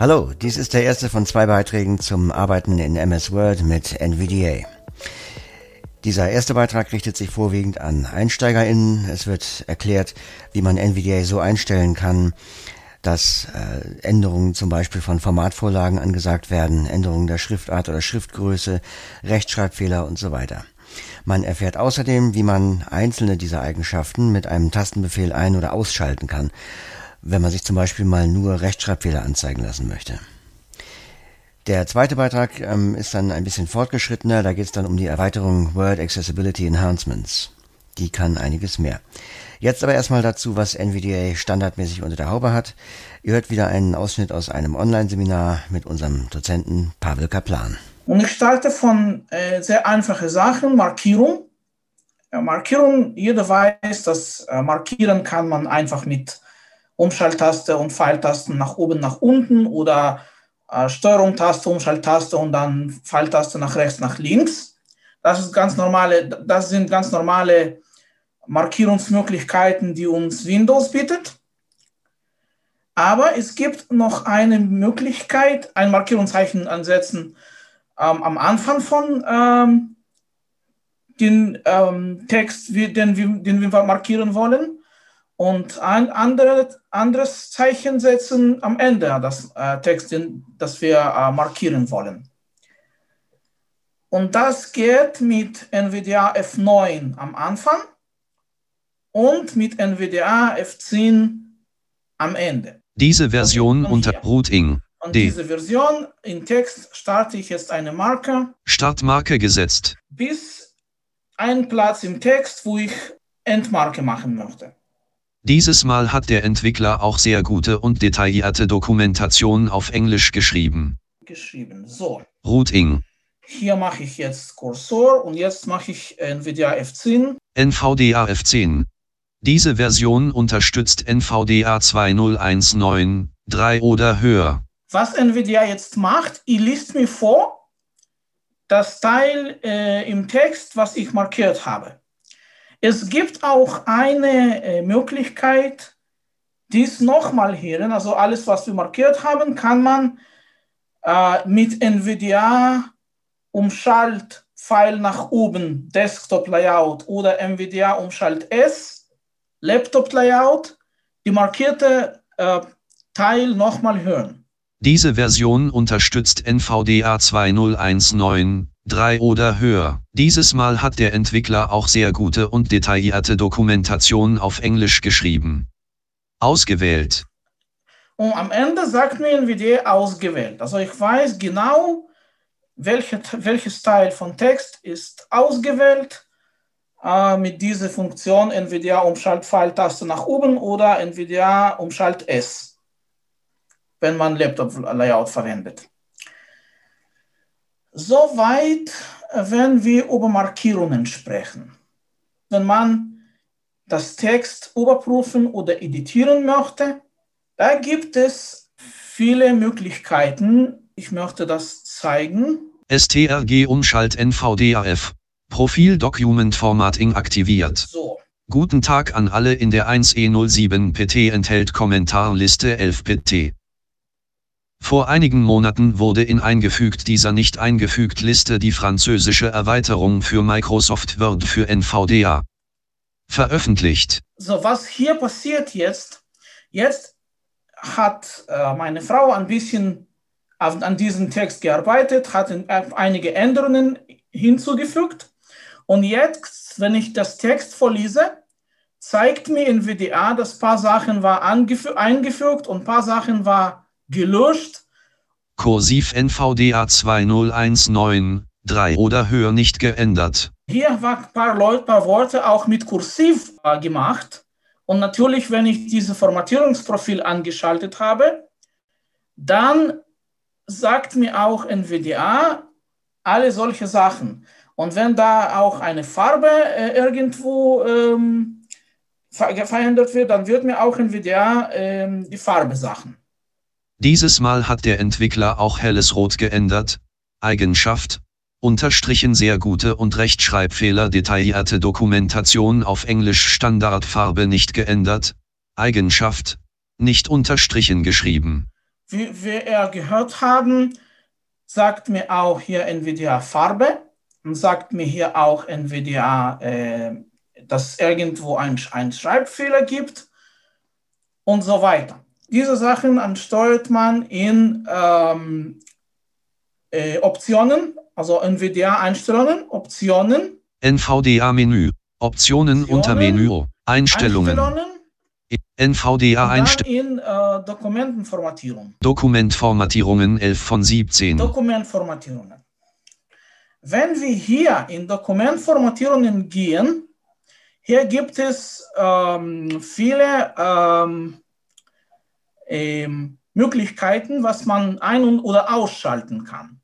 Hallo, dies ist der erste von zwei Beiträgen zum Arbeiten in MS Word mit NVDA. Dieser erste Beitrag richtet sich vorwiegend an EinsteigerInnen. Es wird erklärt, wie man NVDA so einstellen kann, dass äh, Änderungen zum Beispiel von Formatvorlagen angesagt werden, Änderungen der Schriftart oder Schriftgröße, Rechtschreibfehler und so weiter. Man erfährt außerdem, wie man einzelne dieser Eigenschaften mit einem Tastenbefehl ein- oder ausschalten kann, wenn man sich zum Beispiel mal nur Rechtschreibfehler anzeigen lassen möchte. Der zweite Beitrag ähm, ist dann ein bisschen fortgeschrittener, da geht es dann um die Erweiterung Word Accessibility Enhancements. Die kann einiges mehr. Jetzt aber erstmal dazu, was NVDA standardmäßig unter der Haube hat. Ihr hört wieder einen Ausschnitt aus einem Online-Seminar mit unserem Dozenten Pavel Kaplan. Und ich starte von äh, sehr einfachen Sachen, Markierung. Markierung, jeder weiß, dass äh, markieren kann man einfach mit Umschalttaste und Pfeiltasten nach oben, nach unten oder äh, Steuerung-Taste, Umschalttaste und dann Pfeiltaste nach rechts, nach links. Das, ist ganz normale, das sind ganz normale Markierungsmöglichkeiten, die uns Windows bietet. Aber es gibt noch eine Möglichkeit, ein Markierungszeichen ansetzen ähm, am Anfang von ähm, den ähm, Text, den, den wir markieren wollen und ein andere, anderes Zeichen setzen am Ende des äh, Textes, das wir äh, markieren wollen. Und das geht mit NVDA F9 am Anfang und mit NVDA F10 am Ende. Diese Version unter Routing. Und D. diese Version in Text starte ich jetzt eine Marke. Startmarke gesetzt. Bis ein Platz im Text, wo ich Endmarke machen möchte. Dieses Mal hat der Entwickler auch sehr gute und detaillierte Dokumentation auf Englisch geschrieben. Geschrieben, so. Routing. Hier mache ich jetzt Cursor und jetzt mache ich NVDA F10. NVDA F10. Diese Version unterstützt NVDA 2019.3 oder höher. Was NVIDIA jetzt macht, ihr liest mir vor, das Teil äh, im Text, was ich markiert habe. Es gibt auch eine äh, Möglichkeit, dies nochmal hören. Also alles, was wir markiert haben, kann man äh, mit NVIDIA Umschalt Pfeil nach oben, Desktop Layout oder NVIDIA Umschalt S, Laptop Layout, die markierte äh, Teil nochmal hören. Diese Version unterstützt NVDA 2019.3 oder höher. Dieses Mal hat der Entwickler auch sehr gute und detaillierte Dokumentation auf Englisch geschrieben. Ausgewählt. Und am Ende sagt mir NVDA ausgewählt. Also ich weiß genau, welche, welches Teil von Text ist ausgewählt äh, mit dieser Funktion NVDA Umschalt Pfeiltaste nach oben oder NVDA Umschalt S wenn man Laptop-Layout verwendet. Soweit, wenn wir über Markierungen sprechen. Wenn man das Text überprüfen oder editieren möchte, da gibt es viele Möglichkeiten. Ich möchte das zeigen. STRG Umschalt NVDAF. Profil Document Formatting aktiviert. So. Guten Tag an alle in der 1E07 PT enthält Kommentarliste 11 PT. Vor einigen Monaten wurde in eingefügt dieser nicht eingefügt Liste die französische Erweiterung für Microsoft Word für NVDA. Veröffentlicht. So, was hier passiert jetzt? Jetzt hat äh, meine Frau ein bisschen auf, an diesem Text gearbeitet, hat in, äh, einige Änderungen hinzugefügt. Und jetzt, wenn ich das Text vorlese, zeigt mir in WDA, dass ein paar Sachen war eingefügt und ein paar Sachen war gelöscht. Kursiv NVDA 20193 oder höher nicht geändert. Hier waren ein paar, Leute, paar Worte auch mit Kursiv äh, gemacht. Und natürlich, wenn ich dieses Formatierungsprofil angeschaltet habe, dann sagt mir auch NVDA alle solche Sachen. Und wenn da auch eine Farbe äh, irgendwo ähm, verändert wird, dann wird mir auch NVDA ähm, die Farbe sagen. Dieses Mal hat der Entwickler auch helles Rot geändert. Eigenschaft. Unterstrichen sehr gute und Rechtschreibfehler detaillierte Dokumentation auf Englisch Standardfarbe nicht geändert. Eigenschaft. Nicht unterstrichen geschrieben. wie wir er gehört haben, sagt mir auch hier NVDA Farbe und sagt mir hier auch NVDA, äh, dass irgendwo einen Schreibfehler gibt und so weiter. Diese Sachen ansteuert man in ähm, äh, Optionen, also NVDA-Einstellungen, Optionen. NVDA-Menü, Optionen, Optionen unter Menü, Einstellungen. Einstellungen NVDA-Einstellungen. in äh, Dokumentenformatierung. Dokumentformatierungen 11 von 17. Dokumentformatierungen. Wenn wir hier in Dokumentformatierungen gehen, hier gibt es ähm, viele ähm, ähm, Möglichkeiten, was man ein- oder ausschalten kann.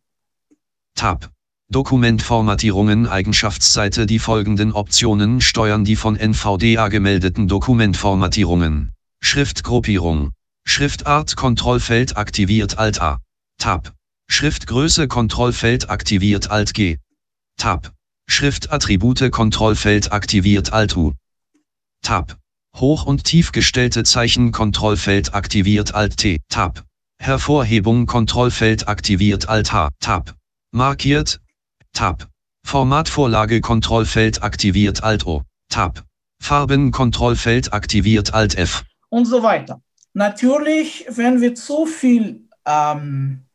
Tab. Dokumentformatierungen Eigenschaftsseite Die folgenden Optionen steuern die von NVDA gemeldeten Dokumentformatierungen. Schriftgruppierung. Schriftart Kontrollfeld aktiviert Alt A. Tab. Schriftgröße Kontrollfeld aktiviert Alt G. Tab. Schriftattribute Kontrollfeld aktiviert Alt U. Tab. Hoch- und tief gestellte Zeichen Kontrollfeld aktiviert Alt T. Tab. Hervorhebung Kontrollfeld aktiviert Alt H. Tab. Markiert. Tab. Formatvorlage Kontrollfeld aktiviert Alt O. Tab. Farben Kontrollfeld aktiviert Alt F. Und so weiter. Natürlich, wenn wir zu viel ähm,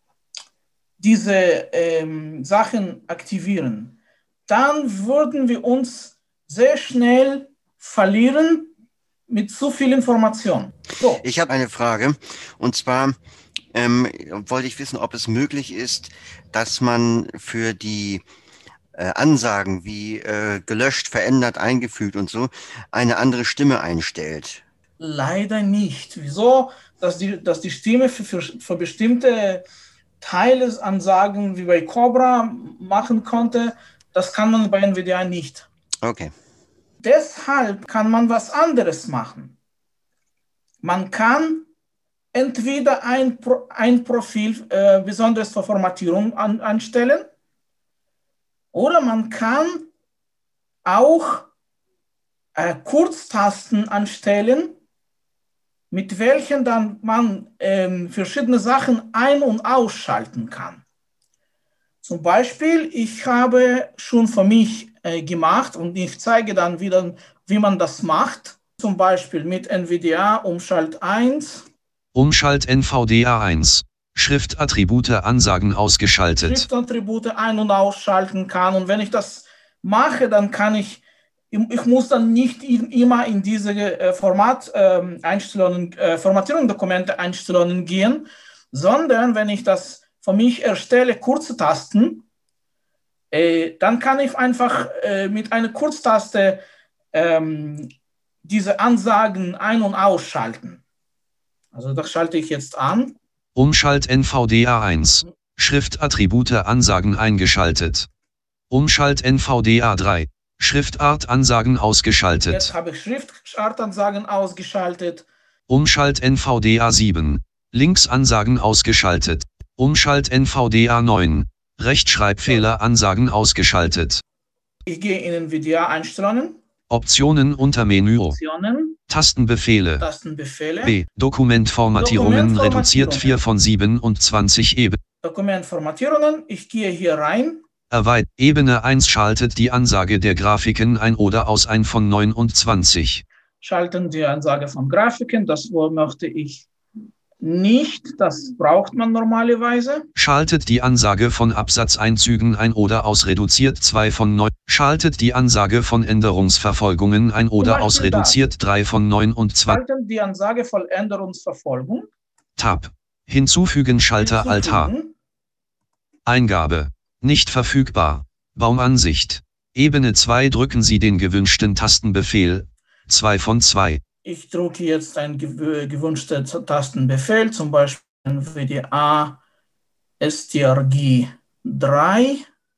diese ähm, Sachen aktivieren, dann würden wir uns sehr schnell verlieren mit zu viel Information. So. Ich habe eine Frage und zwar ähm, wollte ich wissen, ob es möglich ist, dass man für die äh, Ansagen wie äh, gelöscht, verändert, eingefügt und so eine andere Stimme einstellt. Leider nicht. Wieso? Dass die, dass die Stimme für, für, für bestimmte Teile Ansagen wie bei Cobra machen konnte, das kann man bei NVDA nicht. Okay. Deshalb kann man was anderes machen. Man kann entweder ein, Pro, ein Profil äh, besonders für Formatierung an, anstellen oder man kann auch äh, Kurztasten anstellen, mit welchen dann man ähm, verschiedene Sachen ein- und ausschalten kann. Zum Beispiel, ich habe schon für mich äh, gemacht und ich zeige dann wieder, wie man das macht. Zum Beispiel mit NVDA Umschalt 1. Umschalt NVDA 1. Schriftattribute Ansagen ausgeschaltet. Schriftattribute ein- und ausschalten kann. Und wenn ich das mache, dann kann ich, ich muss dann nicht immer in diese äh, Format-Einstellungen, äh, Formatierung Dokumente Einstellungen gehen, sondern wenn ich das für mich erstelle kurze Tasten, äh, dann kann ich einfach äh, mit einer Kurztaste ähm, diese Ansagen ein- und ausschalten. Also das schalte ich jetzt an. Umschalt NVDA 1. Schriftattribute Ansagen eingeschaltet. Umschalt NVDA 3. Schriftart Ansagen ausgeschaltet. Jetzt habe ich Schriftartansagen ausgeschaltet. Umschalt NVDA 7. Linksansagen ausgeschaltet. Umschalt NVDA 9. Rechtschreibfehler Ansagen ausgeschaltet. Ich gehe in NVDA-Einstellungen. Optionen unter Menü. Optionen. Tastenbefehle. Tastenbefehle. B. Dokumentformatierungen reduziert 4 von 27 Ebene. Dokumentformatierungen. Ich gehe hier rein. Erweit Ebene 1 schaltet die Ansage der Grafiken ein oder aus ein von 29. Schalten die Ansage von Grafiken. Das möchte ich nicht, das braucht man normalerweise. Schaltet die Ansage von Absatzeinzügen ein oder aus reduziert 2 von 9. Schaltet die Ansage von Änderungsverfolgungen ein oder aus reduziert 3 von 9 und 2. Schalten die Ansage von Änderungsverfolgung. Tab. Hinzufügen Schalter Alt H. Eingabe. Nicht verfügbar. Baumansicht. Ebene 2 drücken Sie den gewünschten Tastenbefehl. 2 von 2. Ich drücke jetzt einen gewünschten Tastenbefehl, zum Beispiel NVDA strg 3.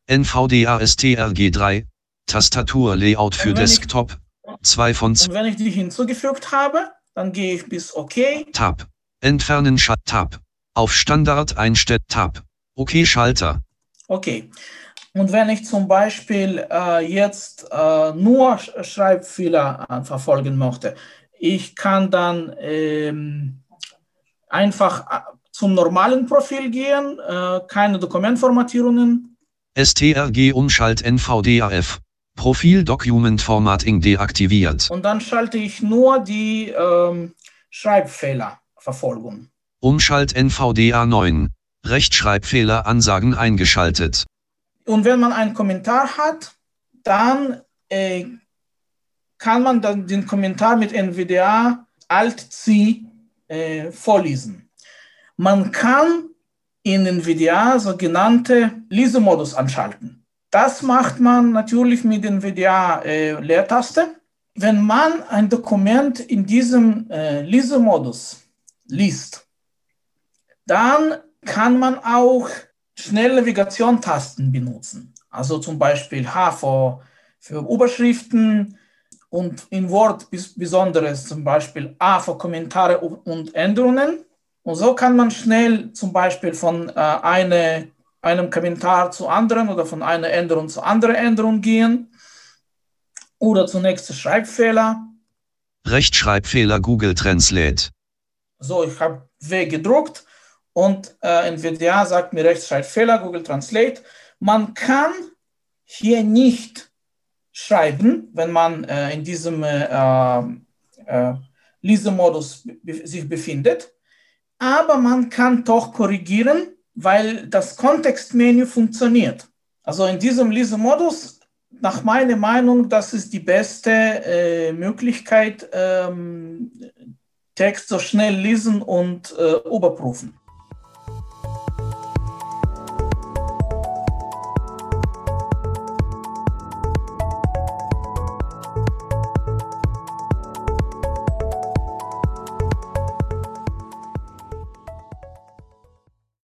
NVDA strg 3, Tastaturlayout für Desktop, 2 von 2. Und wenn ich die hinzugefügt habe, dann gehe ich bis OK. Tab. Entfernen Schalter. Tab. Auf Standard einstellen. Tab. OK Schalter. Okay. Und wenn ich zum Beispiel äh, jetzt äh, nur Schreibfehler äh, verfolgen möchte, ich kann dann ähm, einfach zum normalen Profil gehen, äh, keine Dokumentformatierungen. strg Umschalt NVDAF. Profil Document Formatting deaktiviert. Und dann schalte ich nur die ähm, Schreibfehlerverfolgung. Umschalt NVDA 9. Rechtschreibfehler Ansagen eingeschaltet. Und wenn man einen Kommentar hat, dann äh, kann man dann den Kommentar mit NVDA Alt-C äh, vorlesen. Man kann in NVDA sogenannte Lesemodus anschalten. Das macht man natürlich mit NVDA äh. Wenn man ein Dokument in diesem äh, Lesemodus liest, dann kann man auch schnelle Navigation-Tasten benutzen. Also zum Beispiel H für, für Überschriften und in Word bis, besonderes zum Beispiel A für Kommentare und Änderungen. Und so kann man schnell zum Beispiel von äh, eine, einem Kommentar zu anderen oder von einer Änderung zu anderen Änderung gehen. Oder zunächst Schreibfehler. Rechtschreibfehler Google Translate. So, ich habe W gedruckt und äh, NVDA sagt mir Rechtschreibfehler, Google Translate. Man kann hier nicht schreiben, wenn man äh, in diesem äh, äh, Lesemodus be sich befindet, aber man kann doch korrigieren, weil das Kontextmenü funktioniert. Also in diesem Lesemodus, nach meiner Meinung, das ist die beste äh, Möglichkeit, ähm, Text so schnell lesen und äh, überprüfen.